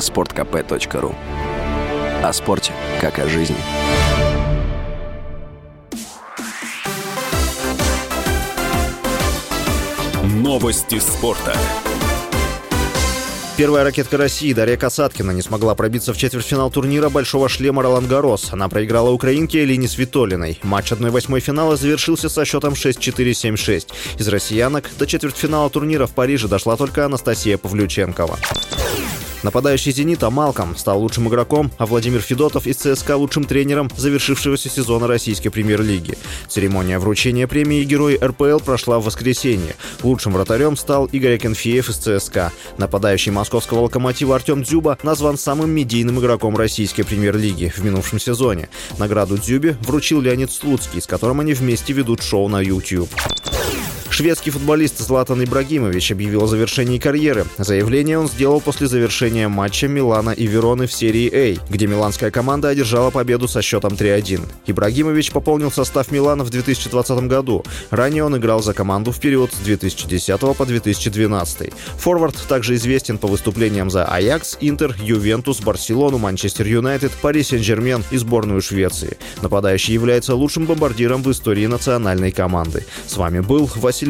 sportkp.ru О спорте, как о жизни. Новости спорта. Первая ракетка России Дарья Касаткина не смогла пробиться в четвертьфинал турнира «Большого шлема» Ролан Гарос. Она проиграла украинке Элине Свитолиной. Матч 1-8 финала завершился со счетом 6-4-7-6. Из россиянок до четвертьфинала турнира в Париже дошла только Анастасия Павлюченкова. Нападающий «Зенита» Малком стал лучшим игроком, а Владимир Федотов из ЦСКА лучшим тренером завершившегося сезона российской премьер-лиги. Церемония вручения премии «Герой РПЛ» прошла в воскресенье. Лучшим вратарем стал Игорь Акинфеев из ЦСКА. Нападающий московского «Локомотива» Артем Дзюба назван самым медийным игроком российской премьер-лиги в минувшем сезоне. Награду Дзюбе вручил Леонид Слуцкий, с которым они вместе ведут шоу на YouTube. Шведский футболист Златан Ибрагимович объявил о завершении карьеры. Заявление он сделал после завершения матча Милана и Вероны в серии А, где миланская команда одержала победу со счетом 3-1. Ибрагимович пополнил состав Милана в 2020 году. Ранее он играл за команду в период с 2010 по 2012. Форвард также известен по выступлениям за Аякс, Интер, Ювентус, Барселону, Манчестер Юнайтед, Пари Сен-Жермен и сборную Швеции. Нападающий является лучшим бомбардиром в истории национальной команды. С вами был Василий